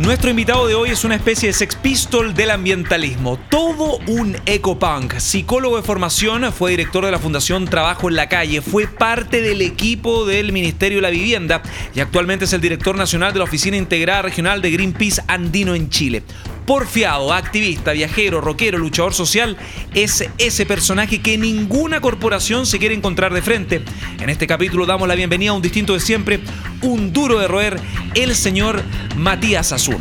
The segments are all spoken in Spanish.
Nuestro invitado de hoy es una especie de sex pistol del ambientalismo, todo un ecopunk. Psicólogo de formación, fue director de la Fundación Trabajo en la Calle, fue parte del equipo del Ministerio de la Vivienda y actualmente es el director nacional de la Oficina Integrada Regional de Greenpeace Andino en Chile porfiado, activista, viajero, rockero, luchador social, es ese personaje que ninguna corporación se quiere encontrar de frente. En este capítulo damos la bienvenida a un distinto de siempre, un duro de roer, el señor Matías Azul.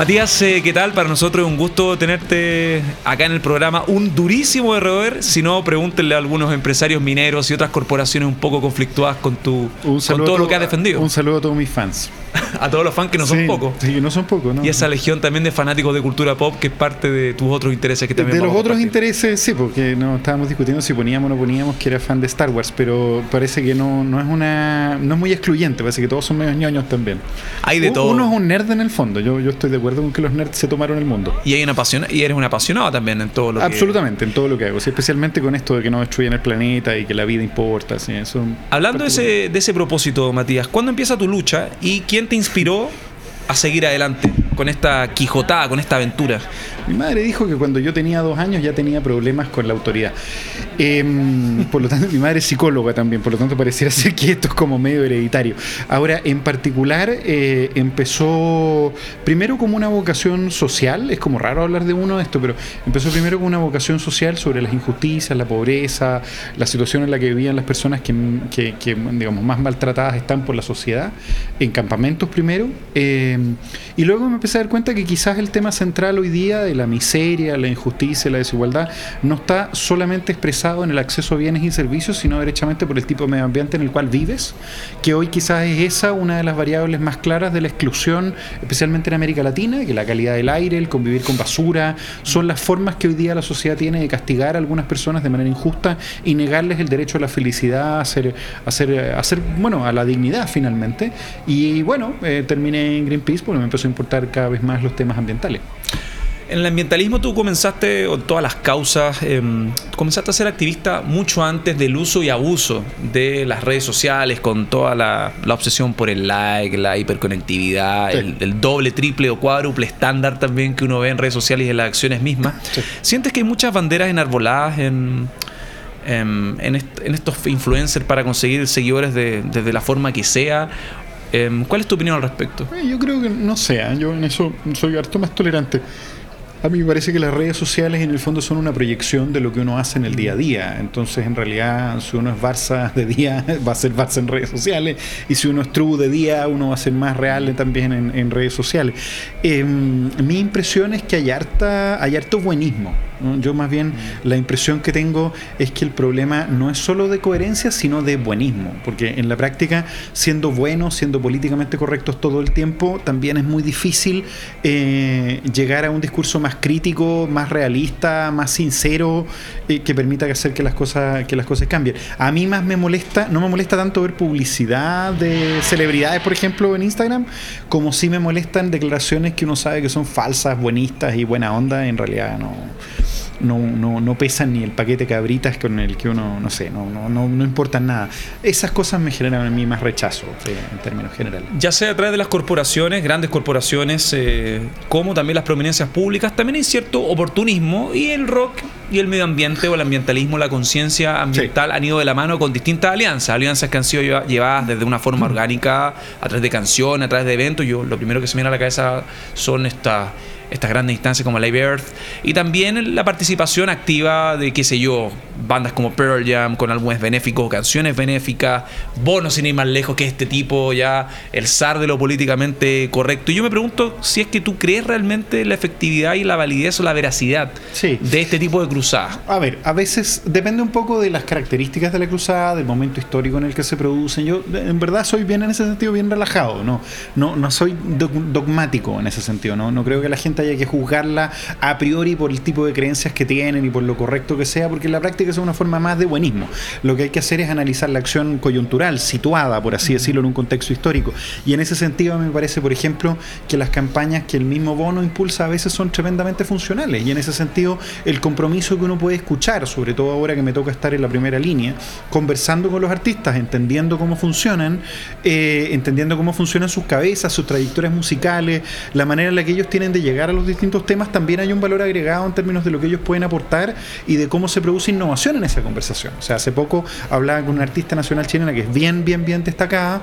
Matías, eh, ¿qué tal? Para nosotros es un gusto tenerte acá en el programa. Un durísimo de roer. Si no, pregúntenle a algunos empresarios mineros y otras corporaciones un poco conflictuadas con, tu, con todo lo que has defendido. Un saludo a todos mis fans. a todos los fans que no son pocos. Sí, que no son pocos, ¿no? Y esa legión también de fanáticos de cultura pop que es parte de tus otros intereses que también De los otros intereses, sí, porque no estábamos discutiendo si poníamos o no poníamos que era fan de Star Wars, pero parece que no, no es una no es muy excluyente, parece que todos son medios ñoños también. Hay de todo. Uno es un nerd en el fondo, yo, yo estoy de acuerdo con que los nerds se tomaron el mundo. Y hay una pasión, y eres un apasionado también en todo lo Absolutamente, en todo lo que hago, especialmente con esto de que no destruyen el planeta y que la vida importa. ¿sí? Eso Hablando de ese, de ese propósito, Matías, ¿cuándo empieza tu lucha y quién te inspiró a seguir adelante con esta quijotada, con esta aventura? Mi madre dijo que cuando yo tenía dos años ya tenía problemas con la autoridad. Em, por lo tanto, mi madre es psicóloga también, por lo tanto pareciera ser que esto es como medio hereditario. Ahora, en particular, eh, empezó primero como una vocación social, es como raro hablar de uno de esto, pero empezó primero como una vocación social sobre las injusticias, la pobreza, la situación en la que vivían las personas que, digamos, más maltratadas están por la sociedad, en campamentos primero. Eh, y luego me empecé a dar cuenta que quizás el tema central hoy día de la miseria, la injusticia, la desigualdad, no está solamente expresado en el acceso a bienes y servicios, sino derechamente por el tipo de medio ambiente en el cual vives, que hoy quizás es esa una de las variables más claras de la exclusión, especialmente en América Latina, que la calidad del aire, el convivir con basura, son las formas que hoy día la sociedad tiene de castigar a algunas personas de manera injusta y negarles el derecho a la felicidad, a hacer, a hacer, bueno, a la dignidad finalmente. Y bueno, eh, terminé en Greenpeace porque me empezó a importar cada vez más los temas ambientales. En el ambientalismo tú comenzaste, o todas las causas, em, comenzaste a ser activista mucho antes del uso y abuso de las redes sociales, con toda la, obsesión por el like, la hiperconectividad, el, doble, triple o cuádruple estándar también que uno ve en redes sociales y en las acciones mismas. ¿Sientes que hay muchas banderas enarboladas en, em, en, estos influencers para conseguir seguidores de, desde la forma que sea? Em, ¿Cuál es tu opinión al respecto? Eh, yo creo que no sea, yo en eso soy harto más tolerante. A mí me parece que las redes sociales en el fondo son una proyección de lo que uno hace en el día a día. Entonces, en realidad, si uno es Barça de día, va a ser Barça en redes sociales. Y si uno es True de día, uno va a ser más real también en, redes sociales. Em, mi impresión es que hay, harta, hay harto buenismo. Yo más bien la impresión que tengo es que el problema no es solo de coherencia, sino de buenismo. Porque en la práctica, siendo buenos, siendo políticamente correctos todo el tiempo, también es muy difícil eh, llegar a un discurso más crítico, más realista, más sincero, eh, que permita hacer que las cosas que las cosas cambien. A mí más me molesta, no me molesta tanto ver publicidad de celebridades, por ejemplo, en Instagram, como sí me molestan declaraciones que uno sabe que son falsas, buenistas y buena onda, en realidad no no, no, no pesan ni el paquete cabritas con el que uno, no sé, no, no, no, no importan nada. Esas cosas me generan a mí más rechazo eh, en términos generales. Ya sea a través de las corporaciones, grandes corporaciones, eh, como también las prominencias públicas, también hay cierto oportunismo y el rock y el medio ambiente o el ambientalismo, la conciencia ambiental han ido de la mano con distintas alianzas, alianzas que han sido llevadas desde una forma orgánica, a través de canciones, a través de eventos. Yo lo primero que se me viene a la cabeza son estas estas grandes instancias como Live Earth y también la participación activa de, qué sé yo, bandas como Pearl Jam con álbumes benéficos, canciones benéficas, bonos sin ir más lejos que este tipo, ya el zar de lo políticamente correcto. Y yo me pregunto si es que tú crees realmente la efectividad y la validez o la veracidad de este tipo de cruzadas. A ver, a veces depende un poco de las características de la cruzada, del momento histórico en el que se producen. Yo en verdad soy bien en ese sentido, bien relajado, no, no, no soy dogmático en ese sentido, no, no creo que la gente haya que juzgarla a priori por el tipo de creencias que tienen y por lo correcto que sea, porque en la práctica sea una forma más de buenismo. Lo que hay que hacer es analizar la acción coyuntural, situada, por así decirlo, en un contexto histórico. Y en ese sentido me parece, por ejemplo, que las campañas que el mismo bono impulsa a veces son tremendamente funcionales. Y en ese sentido, el compromiso que uno puede escuchar, sobre todo ahora que me toca estar en la primera línea, conversando con los artistas, entendiendo cómo funcionan, eh, entendiendo cómo funcionan sus cabezas, sus trayectorias musicales, la manera en la que ellos tienen de llegar a los distintos temas, también hay un valor agregado en términos de lo que ellos pueden aportar y de cómo se produce innovación en esa conversación. O sea, hace poco hablaba con una artista nacional chilena que es bien, bien, bien destacada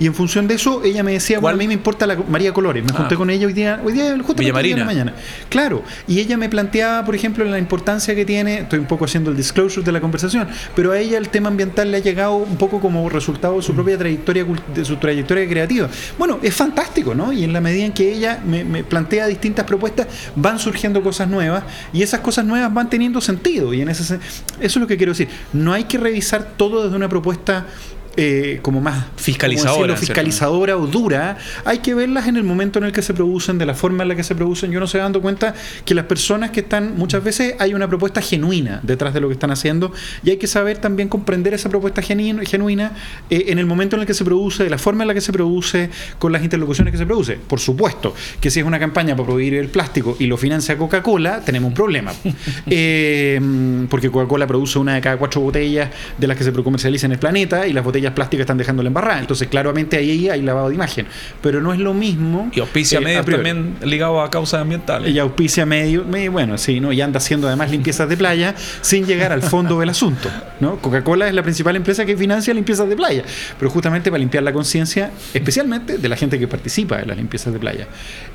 y en función de eso, ella me decía, bueno, a mí me importa la María Colores. Me junté ah. con ella hoy día, hoy día justo Villa Marina. la mañana. Claro. Y ella me planteaba, por ejemplo, la importancia que tiene, estoy un poco haciendo el disclosure de la conversación, pero a ella el tema ambiental le ha llegado un poco como resultado de su propia trayectoria, de su trayectoria creativa. Bueno, es fantástico, ¿no? Y en la medida en que ella me, me plantea distintas propuestas, van surgiendo cosas nuevas y esas cosas nuevas van teniendo sentido. Y en ese eso es lo que quiero decir. No hay que revisar todo desde una propuesta eh, como más fiscalizadora, fiscalizadora o dura, hay que verlas en el momento en el que se producen, de la forma en la que se producen. Yo no se dando cuenta que las personas que están, muchas veces hay una propuesta genuina detrás de lo que están haciendo y hay que saber también comprender esa propuesta genuina eh, en el momento en el que se produce, de la forma en la que se produce, con las interlocuciones que se produce. Por supuesto que si es una campaña para prohibir el plástico y lo financia Coca-Cola, tenemos un problema. Eh, porque Coca-Cola produce una de cada cuatro botellas de las que se comercializan en el planeta y las botellas plásticas están dejando la embarrada. Entonces, claramente ahí hay lavado de imagen. Pero no es lo mismo. Y auspicia eh, medio también ligado a causas ambientales. Y auspicia medio, bueno, sí, ¿no? Y anda haciendo además limpiezas de playa sin llegar al fondo del asunto. ¿no? Coca-Cola es la principal empresa que financia limpiezas de playa. Pero justamente para limpiar la conciencia, especialmente de la gente que participa en las limpiezas de playa.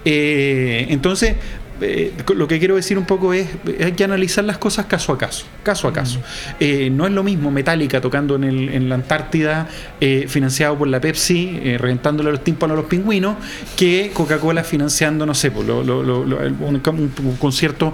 Eh, entonces, eh, lo que quiero decir un poco es, hay que analizar las cosas caso a caso, caso a caso. Eh, no es lo mismo Metallica tocando en, el, en la Antártida, eh, financiado por la Pepsi, reventándole los tímpanos a los pingüinos, que Coca-Cola financiando, no sé, pues, un, concierto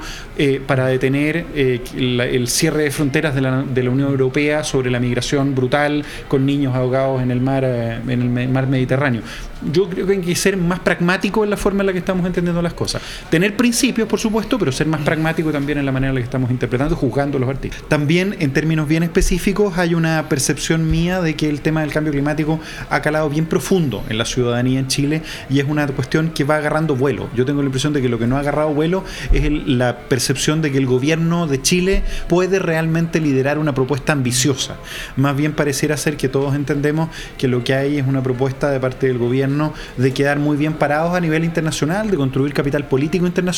para detener el cierre de fronteras de la, de la, Unión Europea sobre la migración brutal con niños ahogados en el mar, en el mar Mediterráneo. Yo creo que hay que ser más pragmático en la forma en la que estamos entendiendo las cosas. Tener principios, por supuesto, pero ser más pragmático también en la manera en la que estamos interpretando, juzgando los artistas. También, en términos bien específicos, hay una percepción mía de que el tema del cambio climático ha calado bien profundo en la ciudadanía en Chile y es una cuestión que va agarrando vuelo. Yo tengo la impresión de que lo que no ha agarrado vuelo es la percepción de que el gobierno de Chile puede realmente liderar una propuesta ambiciosa. Más bien pareciera ser que todos entendemos que lo que hay es una propuesta de parte del gobierno de quedar muy bien parados a nivel internacional, de construir capital político internacional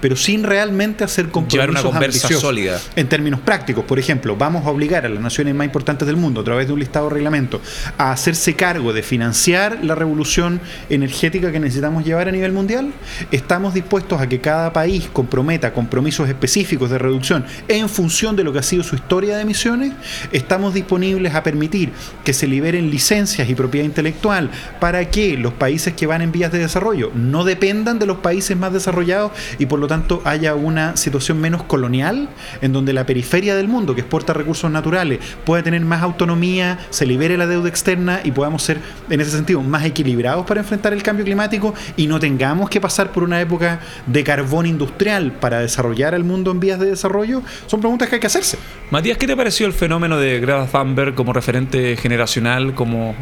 pero sin realmente hacer compromisos una conversa sólida. En términos prácticos, por ejemplo, vamos a obligar a las naciones más importantes del mundo, a través de un listado de reglamento, a hacerse cargo de financiar la revolución energética que necesitamos llevar a nivel mundial. Estamos dispuestos a que cada país comprometa compromisos específicos de reducción en función de lo que ha sido su historia de emisiones. Estamos disponibles a permitir que se liberen licencias y propiedad intelectual para que los países que van en vías de desarrollo no dependan de los países más desarrollados y por lo tanto haya una situación menos colonial en donde la periferia del mundo que exporta recursos naturales pueda tener más autonomía, se libere la deuda externa y podamos ser en ese sentido más equilibrados para enfrentar el cambio climático y no tengamos que pasar por una época de carbón industrial para desarrollar el mundo en vías de desarrollo, son preguntas que hay que hacerse. Matías, ¿qué te pareció el fenómeno de Greta Thunberg como referente generacional, como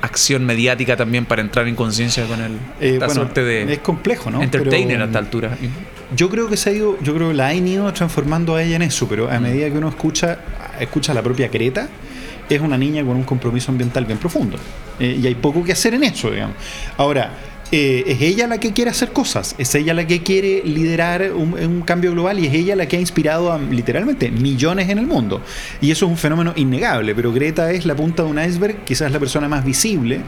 acción mediática también para entrar en conciencia con el eh, suerte de es complejo no entertainer a esta altura. yo creo que se ha ido yo creo que la han ido transformando a ella en eso pero a mm. medida que uno escucha escucha la propia Creta es una niña con un compromiso ambiental bien profundo eh, y hay poco que hacer en eso digamos. Ahora eh, es ella la que quiere hacer cosas, es ella la que quiere liderar un, cambio global y es ella la que ha inspirado a literalmente millones en el mundo. Y eso es un fenómeno innegable, pero Greta es la punta de un iceberg, quizás la persona más visible.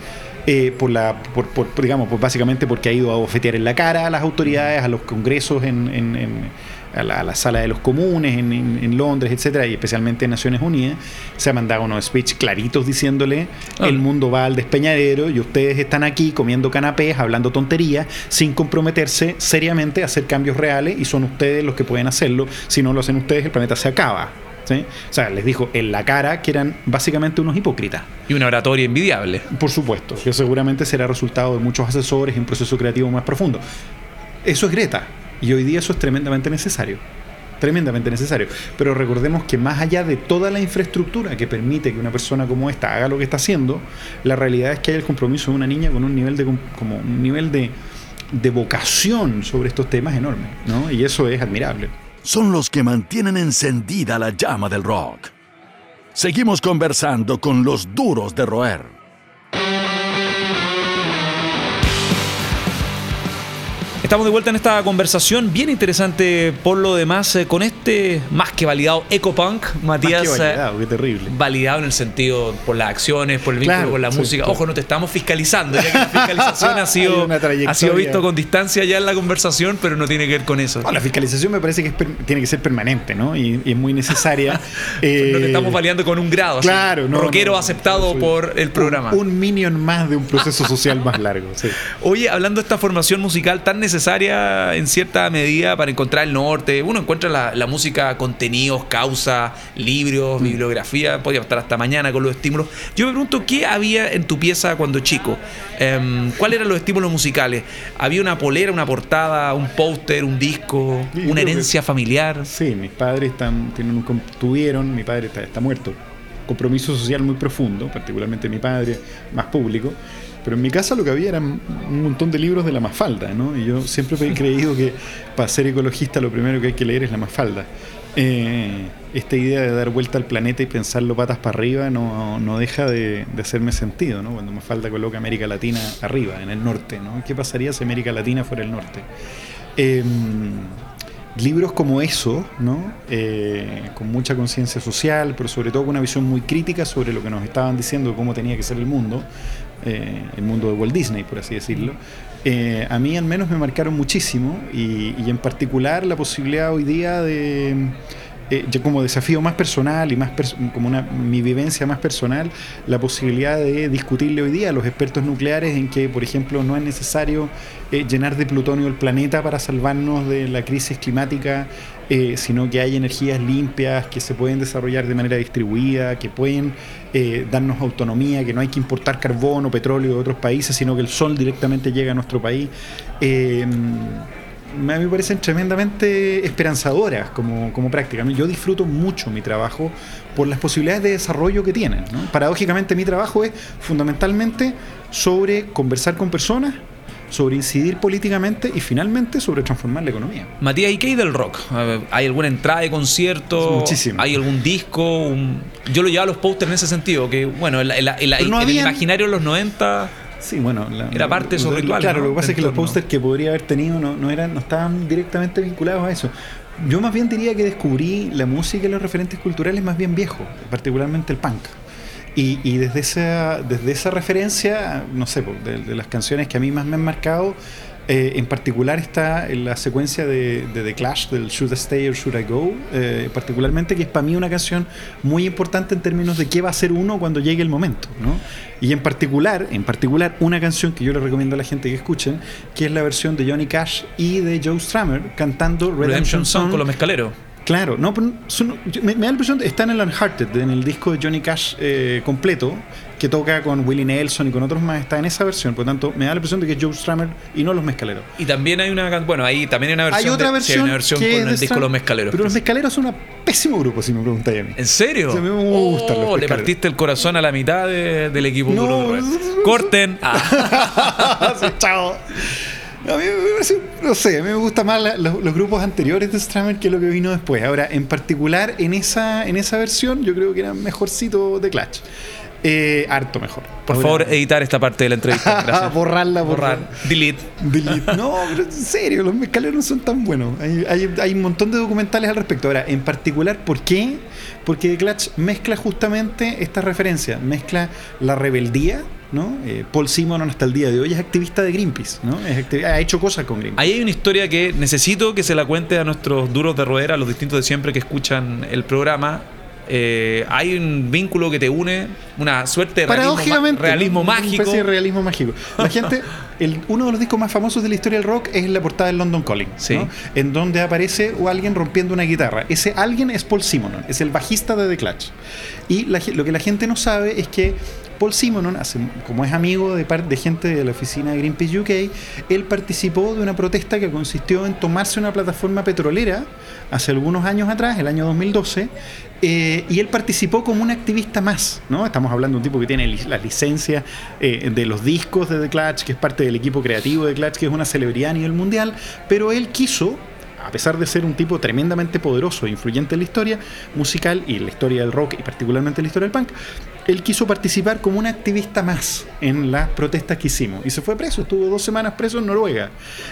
Eh, por la, por, digamos, pues básicamente porque ha ido a bofetear en la cara a las autoridades, a los congresos en a la, sala de los comunes en, Londres, etcétera, y especialmente en Naciones Unidas, se ha mandado unos speech claritos diciéndole ah. el mundo va al despeñadero y ustedes están aquí comiendo canapés, hablando tonterías, sin comprometerse seriamente a hacer cambios reales y son ustedes los que pueden hacerlo. Si no lo hacen ustedes, el planeta se acaba. ¿Sí? O sea, les dijo en la cara que eran básicamente unos hipócritas. Y una oratoria envidiable. Por supuesto, que seguramente será resultado de muchos asesores y un proceso creativo más profundo. Eso es Greta. Y hoy día eso es tremendamente necesario. tremendamente necesario. Pero recordemos que más allá de toda la infraestructura que permite que una persona como esta haga lo que está haciendo, la realidad es que hay el compromiso de una niña con un nivel de como un nivel de, de vocación sobre estos temas enorme, ¿no? Y eso es admirable. Son los que mantienen encendida la llama del rock. Seguimos conversando con los duros de roer. Estamos de vuelta en esta conversación bien interesante por lo demás eh, con este más que validado ecopunk, Matías. Más que validado, qué terrible. Validado en el sentido por las acciones, por el vínculo con la música. Ojo, no te estamos fiscalizando, ya que la fiscalización ha sido, ha sido visto con distancia ya en la conversación, pero no tiene que ver con eso. la fiscalización me parece que tiene que ser permanente, ¿no? Y, es muy necesaria. no te estamos validando con un grado. Claro, no. Rockero aceptado por el programa. Un, un, minion más de un proceso social más largo. Sí. Oye, hablando de esta formación musical tan necesaria necesaria en cierta medida para encontrar el norte. Uno encuentra la, música, contenidos, causa, libros, mm. bibliografía, podría estar hasta mañana con los estímulos. Yo me pregunto, ¿qué había en tu pieza cuando chico? Em, ¿Cuáles eran los estímulos musicales? ¿Había una polera, una portada, un póster, un disco, una herencia familiar? Sí, mis padres están, tienen un, tuvieron, mi padre está, está muerto, compromiso social muy profundo, particularmente mi padre, más público. Pero en mi casa lo que había eran un montón de libros de la Mafalda, ¿no? Y yo siempre he creído que para ser ecologista lo primero que hay que leer es la Mafalda. Eh, esta idea de dar vuelta al planeta y pensarlo patas para arriba no, no deja de, hacerme sentido, ¿no? Cuando Mafalda coloca América Latina arriba, en el norte, ¿no? ¿Qué pasaría si América Latina fuera el norte? Eh, libros como eso, ¿no? Eh, con mucha conciencia social, pero sobre todo con una visión muy crítica sobre lo que nos estaban diciendo cómo tenía que ser el mundo, eh, el mundo de Walt Disney, por así decirlo, eh, a mí al menos me marcaron muchísimo y, y en particular la posibilidad hoy día de eh, yo como desafío más personal y más como una, mi vivencia más personal, la posibilidad de discutirle hoy día a los expertos nucleares en que, por ejemplo, no es necesario eh, llenar de plutonio el planeta para salvarnos de la crisis climática, eh, sino que hay energías limpias que se pueden desarrollar de manera distribuida, que pueden darnos autonomía, que no hay que importar carbón o petróleo de otros países, sino que el sol directamente llega a nuestro país a mí me parecen tremendamente esperanzadoras como, como práctica. Yo disfruto mucho mi trabajo por las posibilidades de desarrollo que tienen. Paradójicamente mi trabajo es fundamentalmente sobre conversar con personas, sobre incidir políticamente y finalmente sobre transformar la economía. Matías, ¿y qué hay del rock? ¿Hay alguna entrada de concierto? Muchísimo. ¿Hay algún disco? Yo lo llevaba a los posters en ese sentido, que bueno, el, el imaginario de los 90 Sí, bueno. era parte de esos rituales. Claro, lo que pasa es que los pósters que podría haber tenido no, eran, no estaban directamente vinculados a eso. Yo más bien diría que descubrí la música y los referentes culturales más bien viejos, particularmente el punk. Y, desde, esa, desde esa referencia, no sé, de, las canciones que a mí más me han marcado, eh, en particular está en la secuencia de, The Clash, del Should I Stay or Should I Go, eh, particularmente que es para mí una canción muy importante en términos de qué va a ser uno cuando llegue el momento. ¿no? Y en particular, en particular, una canción que yo le recomiendo a la gente que escuchen, que es la versión de Johnny Cash y de Joe Strummer cantando Redemption, Song con los mezcaleros. Claro, no, me, da la impresión que está en el Unhearted, en el disco de Johnny Cash eh, completo, que toca con Willie Nelson y con otros más, está en esa versión. Por lo tanto, me da la impresión de que es Joe Strummer y no los mezcaleros. Y también hay una bueno, ahí también hay una versión. Hay otra versión, una versión con el disco Los Mezcaleros. Pero los mezcaleros son un pésimo grupo, si me preguntáis a mí. ¿En serio? a mí me gustan oh, Le partiste el corazón a la mitad del equipo no, Corten. Ah. chao. A mí me parece, no sé, a mí me gustan más los, grupos anteriores de Stramer que lo que vino después. Ahora, en particular, en esa, en esa versión, yo creo que era mejorcito de Clutch. Eh, harto mejor. Por favor, editar esta parte de la entrevista. Gracias. Borrarla, borrar. Delete. Delete. No, pero en serio, los mezcaleros no son tan buenos. Hay, hay, hay, un montón de documentales al respecto. Ahora, en particular, ¿por qué? Porque Clutch mezcla justamente esta referencia. Mezcla la rebeldía ¿no? Eh, Paul Simon hasta el día de hoy es activista de Greenpeace, ¿no? ha hecho cosas con Greenpeace. Ahí hay una historia que necesito que se la cuente a nuestros duros de roer, a los distintos de siempre que escuchan el programa. Eh, hay un vínculo que te une, una suerte de realismo, realismo mágico. Una especie de realismo mágico. La gente, el, uno de los discos más famosos de la historia del rock es la portada del London Calling, Sí. ¿no? en donde aparece o alguien rompiendo una guitarra. Ese alguien es Paul Simonon, es el bajista de The Clash. Y la lo que la gente no sabe es que Paul Simonon, como es amigo de, de gente de la oficina de Greenpeace UK, él participó de una protesta que consistió en tomarse una plataforma petrolera hace algunos años atrás, el año 2012, eh, y él participó como un activista más, ¿no? Estamos hablando de un tipo que tiene li- las licencias eh, de los discos de The Clash, que es parte del equipo creativo de Clash, que es una celebridad a nivel mundial, pero él quiso a pesar de ser un tipo tremendamente poderoso e influyente en la historia musical y en la historia del rock y particularmente en la historia del punk, él quiso participar como un activista más en las protestas que hicimos. Y se fue preso, estuvo dos semanas preso en Noruega.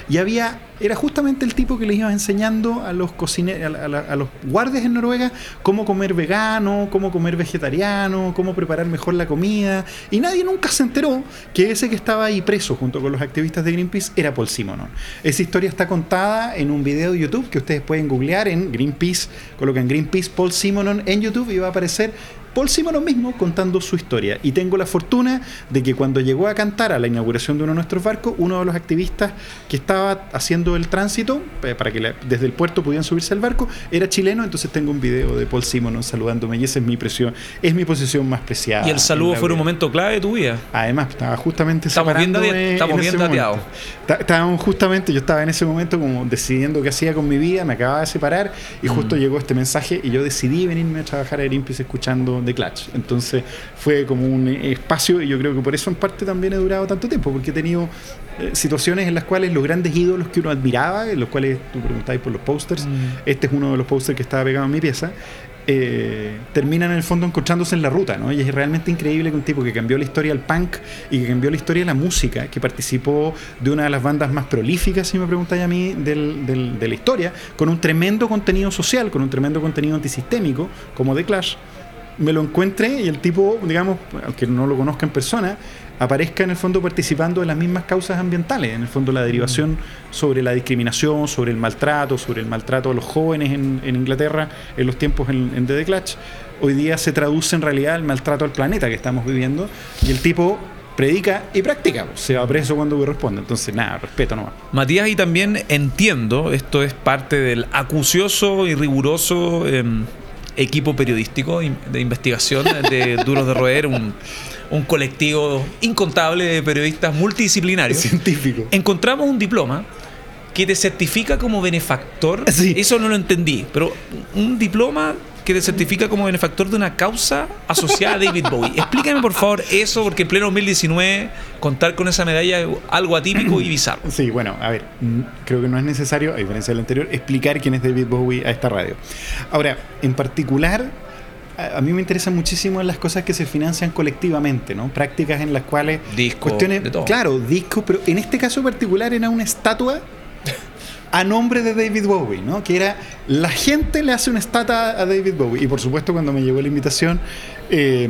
Y había, era justamente el tipo que les iba enseñando a los a los guardias en Noruega cómo comer vegano, cómo comer vegetariano, cómo preparar mejor la comida. Y nadie nunca se enteró que ese que estaba ahí preso junto con los activistas de Greenpeace era Paul Simonon. Esa historia está contada en un video de YouTube que ustedes pueden googlear en Greenpeace, colocan Greenpeace Paul Simonon en YouTube y va a aparecer Paul Simonon mismo contando su historia. Y tengo la fortuna de que cuando llegó a cantar a la inauguración de uno de nuestros barcos, uno de los activistas que estaba haciendo el tránsito eh, para que la- desde el puerto pudieran subirse al barco era chileno. Entonces tengo un video de Paul Simonon saludándome y esa es mi presión, es mi posición más preciada. Y el saludo fue un momento clave de tu vida. Además, estaba justamente Estamos date- estamos en bien dateados. Estábamos justamente, yo estaba en ese momento como decidiendo qué hacía con mi vida, me acababa de separar y justo Mm. llegó este mensaje y yo decidí venirme a trabajar a Greenpeace escuchando Clutch. Entonces fue como un eh, espacio y yo creo que por eso en parte también he durado tanto tiempo, porque he tenido eh, situaciones en las cuales los grandes ídolos que uno admiraba, en los cuales tú preguntabas por los pósters, Mm. este es uno de los pósters que estaba pegado en mi pieza, eh, terminan en el fondo encontrándose en la ruta, ¿no? Y es realmente increíble que un tipo que cambió la historia del punk y que cambió la historia de la música, que participó de una de las bandas más prolíficas, si me preguntáis a mí, del- del- de la historia, con un tremendo contenido social, con un tremendo contenido antisistémico, como The Clash, me lo encuentre y el tipo, digamos, aunque no lo conozca en persona, aparezca en el fondo participando de las mismas causas ambientales, en el fondo la derivación sobre la discriminación, sobre el maltrato, sobre el maltrato a los jóvenes en, en Inglaterra en los tiempos en, en The Clutch, hoy día se traduce en realidad el maltrato al planeta que estamos viviendo y el tipo predica y practica, se va preso cuando corresponde, entonces nada, respeto nomás. Matías, y también entiendo, esto es parte del acucioso y riguroso em, equipo periodístico de investigación de Duros de Roer, un, un colectivo incontable de periodistas multidisciplinarios. Científico. Encontramos un diploma que te certifica como benefactor. Sí. Eso no lo entendí, pero un diploma que te certifica como benefactor de una causa asociada a David Bowie. Explícame por favor eso, porque en pleno 2019 contar con esa medalla es algo atípico y bizarro. Sí, bueno, a ver, creo que no es necesario, a diferencia del anterior, explicar quién es David Bowie a esta radio. Ahora, en particular, a, mí me interesan muchísimo las cosas que se financian colectivamente, ¿no? Prácticas en las cuales... Disco, cuestiones, de todo. Claro, discos, pero en este caso particular era una estatua a nombre de David Bowie, ¿no? Que era la gente le hace una estatua a David Bowie. Y por supuesto, cuando me llegó la invitación eh,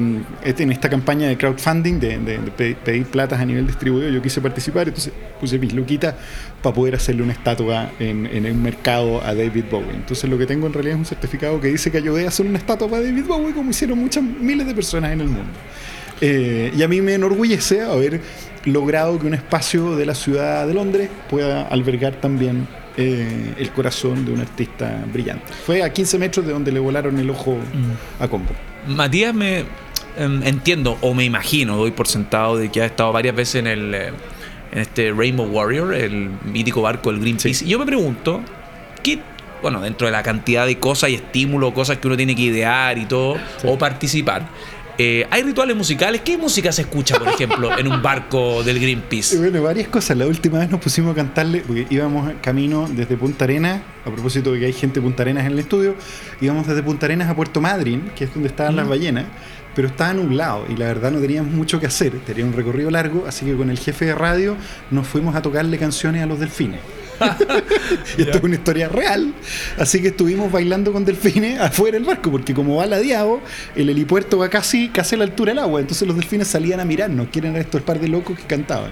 en esta campaña de crowdfunding, de, de- de pe- pedir platas a nivel distribuido, yo quise participar, entonces puse mis luquitas para poder hacerle una estatua en, en el mercado a David Bowie. Entonces lo que tengo en realidad es un certificado que dice que ayudé a hacer una estatua para David Bowie, como hicieron muchas miles de personas en el mundo. Eh, y a mí me enorgullece haber logrado que un espacio de la ciudad de Londres pueda albergar también eh, el corazón de un artista brillante. Fue a 15 metros de donde le volaron el ojo a Combo. Matías me em, entiendo o me imagino, doy por sentado de que ha estado varias veces en el eh, en este Rainbow Warrior, el mítico barco del Greenpeace. Sí. Y yo me pregunto, ¿qué bueno, dentro de la cantidad de cosas y estímulos, cosas que uno tiene que idear y todo, Sí. o participar, eh, hay rituales musicales. ¿Qué música se escucha, por ejemplo, en un barco del Greenpeace? bueno, varias cosas. La última vez nos pusimos a cantarle, porque íbamos camino desde Punta Arenas, a propósito de que hay gente de Punta Arenas en el estudio, íbamos desde Punta Arenas a Puerto Madryn, que es donde estaban las ballenas, pero estaba nublado y la verdad no teníamos mucho que hacer. Tenía un recorrido largo, así que con el jefe de radio nos fuimos a tocarle canciones a los delfines. y esto es una historia real. Así que estuvimos bailando con delfines afuera del barco, porque como va ladeado, el helipuerto va casi, casi a la altura del agua. Entonces los delfines salían a mirarnos, quieren a estos par de locos que cantaban.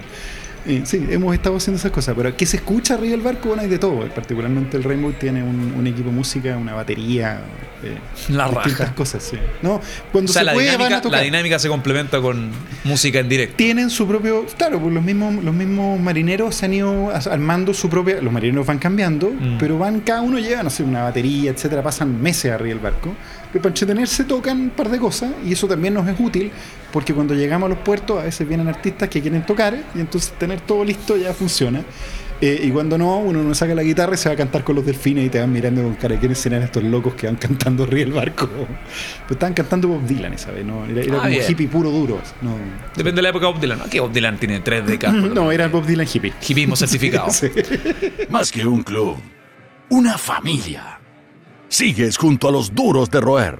Sí, hemos estado haciendo esas cosas, pero ¿qué se escucha arriba del barco? Bueno, hay de todo. Particularmente el Rainbow tiene un, un equipo de música, una batería, eh, La distintas raja. cosas. Sí. No, cuando O sea, se la puede van a tocar. la dinámica se complementa con música en directo. tienen su propio, claro, pues los mismos, los mismos marineros se han ido armando su propia, los marineros van cambiando, Mm. pero van, cada uno lleva, no sé, una batería, etcétera, pasan meses arriba del barco, pero para entretenerse tocan un par de cosas y eso también nos es útil porque cuando llegamos a los puertos a veces vienen artistas que quieren tocar y entonces tener todo listo ya funciona. Eh, y cuando no, uno no saca la guitarra y se va a cantar con los delfines y te van mirando con cara, ¿quiénes serán estos locos que van cantando arriba del barco? Pues estaban cantando Bob Dylan esa vez, ¿no? Era, era Ah, como bien. hippie puro duro. No, Depende de la época de Bob Dylan. ¿no? Aquí Bob Dylan tiene tres décadas. no era Bob Dylan hippie. Hipismo certificado. Sí. Más que un club, una familia. Sigues junto a los duros de roer.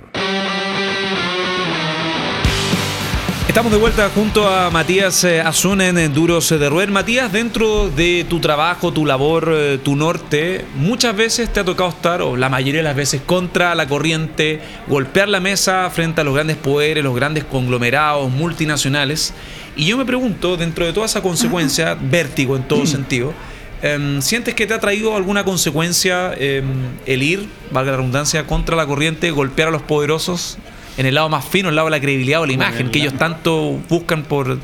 Estamos de vuelta junto a Matías eh, Azun en Duros de Roer. Matías, dentro de tu trabajo, tu labor, eh, tu norte, muchas veces te ha tocado estar, o la mayoría de las veces, contra la corriente, golpear la mesa frente a los grandes poderes, los grandes conglomerados multinacionales. Y yo me pregunto, dentro de toda esa consecuencia, vértigo en todo sentido, em, ¿sientes que te ha traído alguna consecuencia em, el ir, valga la redundancia, contra la corriente, golpear a los poderosos? en el lado más fino, el lado de la credibilidad o la imagen que ellos tanto buscan por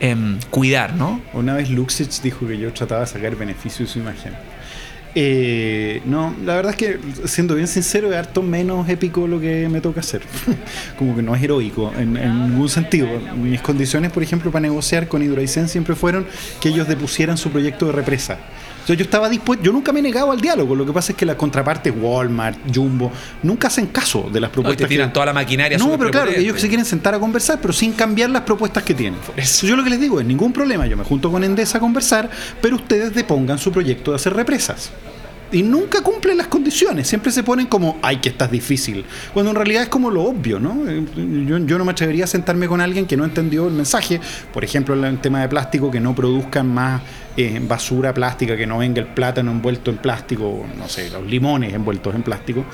em, cuidar, ¿no? Una vez Luxich dijo que yo trataba de sacar beneficio de su imagen. Eh, no, la verdad es que, siendo bien sincero, es harto menos épico lo que me toca hacer. Como que no es heroico en, ningún sentido. Mis condiciones, por ejemplo, para negociar con Hidroaicén siempre fueron que ellos depusieran su proyecto de represa. O sea, yo estaba dispuesto, yo nunca me he negado al diálogo. Lo que pasa es que la contraparte, Walmart, Jumbo, nunca hacen caso de las No, propuestas. te tiran que- toda la maquinaria. no, pero claro, ellos se quieren sentar a conversar, pero sin cambiar las propuestas que tienen. eso. Yo lo que les digo es ningún problema, yo me junto con Endesa a conversar, pero ustedes depongan su proyecto de hacer represas. Y nunca cumplen las condiciones, siempre se ponen como, ay, que estás difícil, cuando en realidad es como lo obvio, ¿no? Eh, Yo, yo no me atrevería a sentarme con alguien que no entendió el mensaje, por ejemplo, en el tema de plástico, que no produzcan más eh, basura plástica, que no venga el plátano envuelto en plástico, no sé, los limones envueltos en plástico,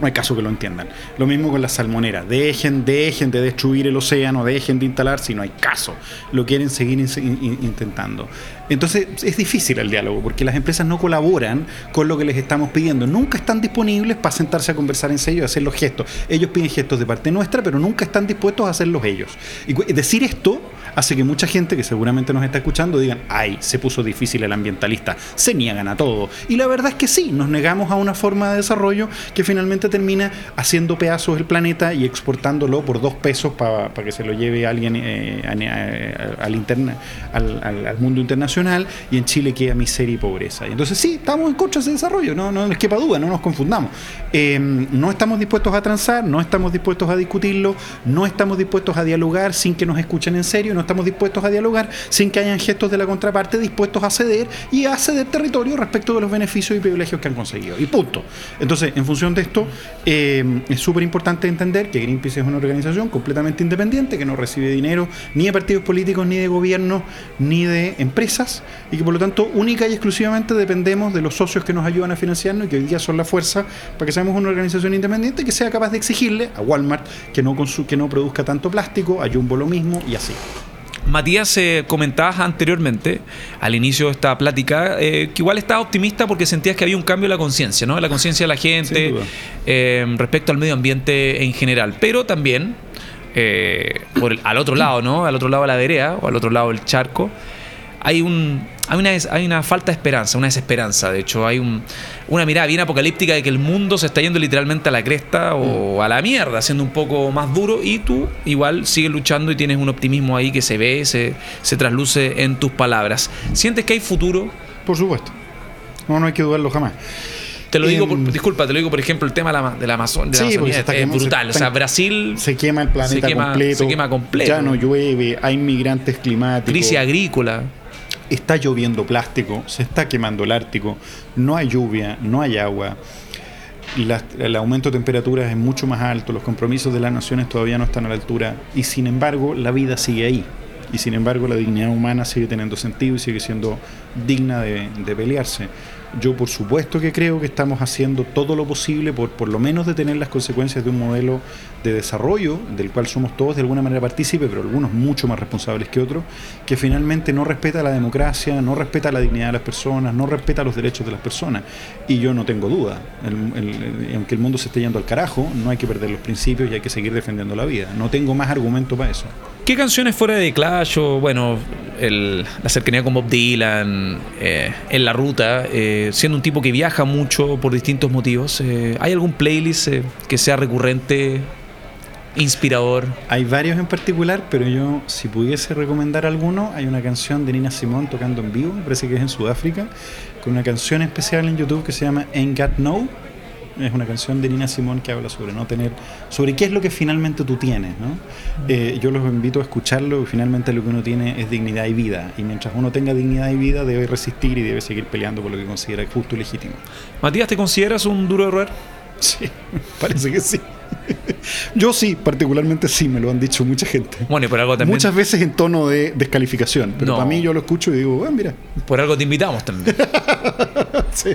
no hay caso que lo entiendan. Lo mismo con las salmoneras. Dejen, dejen de destruir el océano, dejen de instalar si no hay caso. Lo quieren seguir in- in- intentando. Entonces es difícil el diálogo porque las empresas no colaboran con lo que les estamos pidiendo. Nunca están disponibles para sentarse a conversar en serio y hacer los gestos. Ellos piden gestos de parte nuestra, pero nunca están dispuestos a hacerlos ellos. Y decir esto hace que mucha gente que seguramente nos está escuchando digan, ay, se puso difícil el ambientalista, se niegan a todo. Y la verdad es que sí, nos negamos a una forma de desarrollo que finalmente termina haciendo pedazos el planeta y exportándolo por dos pesos para que se lo lleve alguien eh, al, interna- al mundo internacional y en Chile queda miseria y pobreza. Y entonces sí, estamos en contra de ese desarrollo, no, no les quepa duda, no nos confundamos. Eh, no estamos dispuestos a transar, no estamos dispuestos a discutirlo, no estamos dispuestos a dialogar sin que nos escuchen en serio, no estamos dispuestos a dialogar sin que hayan gestos de la contraparte dispuestos a ceder y a ceder territorio respecto de los beneficios y privilegios que han conseguido. Y punto. Entonces, en función de esto, eh, es súper importante entender que Greenpeace es una organización completamente independiente, que no recibe dinero ni de partidos políticos, ni de gobiernos, ni de empresas, y que por lo tanto única y exclusivamente dependemos de los socios que nos ayudan a financiarnos y que hoy día son la fuerza para que seamos una organización independiente que sea capaz de exigirle a Walmart que no, que no produzca tanto plástico, a Jumbo lo mismo y así. Matías, eh, comentabas anteriormente, al inicio de esta plática, eh, que igual estabas optimista porque sentías que había un cambio en la conciencia, ¿no? En la conciencia de la gente eh, respecto al medio ambiente en general. Pero también, por el- al otro lado, ¿no? Al otro lado de la vereda o al otro lado del charco, hay un hay una, hay una falta de esperanza, una desesperanza. De hecho, hay un- una mirada bien apocalíptica de que el mundo se está yendo literalmente a la cresta o a la mierda, siendo un poco más duro. Y tú igual sigues luchando y tienes un optimismo ahí que se ve, se, se trasluce en tus palabras. ¿Sientes que hay futuro? Por supuesto. No, no hay que dudarlo jamás. Te lo digo, por- Em, disculpa, te lo digo por ejemplo, el tema de la, de la Amazon- de la Sí, Amazonía es quemando- se brutal. O sea, Brasil, Se quema el planeta Se quema- completo. se quema completo. Ya no llueve, hay migrantes climáticos. crisis agrícola. Está lloviendo plástico, se está quemando el Ártico, no hay lluvia, no hay agua, el aumento de temperaturas es mucho más alto, los compromisos de las naciones todavía no están a la altura y sin embargo la vida sigue ahí. Y sin embargo la dignidad humana sigue teniendo sentido y sigue siendo digna de, de pelearse. Yo por supuesto que creo que estamos haciendo todo lo posible por por lo menos detener las consecuencias de un modelo de desarrollo del cual somos todos de alguna manera partícipes, pero algunos mucho más responsables que otros, que finalmente no respeta la democracia, no respeta la dignidad de las personas, no respeta los derechos de las personas. Y yo no tengo duda, aunque el mundo se esté yendo al carajo, no hay que perder los principios y hay que seguir defendiendo la vida. No tengo más argumento para eso. ¿Qué canciones fuera de Clash o, bueno, la cercanía con Bob Dylan, eh, en la ruta, eh, siendo un tipo que viaja mucho por distintos motivos, eh, ¿hay algún playlist que sea recurrente, inspirador? Hay varios en particular, pero yo, si pudiese recomendar alguno, hay una canción de Nina Simone tocando en vivo, me parece que es en Sudáfrica, con una canción especial en YouTube que se llama Ain't Got No es una canción de Nina Simón que habla sobre no tener, sobre qué es lo que finalmente tú tienes. ¿no? Eh, yo los invito a escucharlo, finalmente lo que uno tiene es dignidad y vida. Y mientras uno tenga dignidad y vida, debe resistir y debe seguir peleando por lo que considera justo y legítimo. Matías, ¿te consideras un duro de roer? Sí, parece que sí. Yo sí, particularmente sí, me lo han dicho mucha gente. Bueno, y por algo también. Muchas veces en tono de descalificación, pero para mí yo lo escucho y digo, ah, mira. Por algo te invitamos también. sí.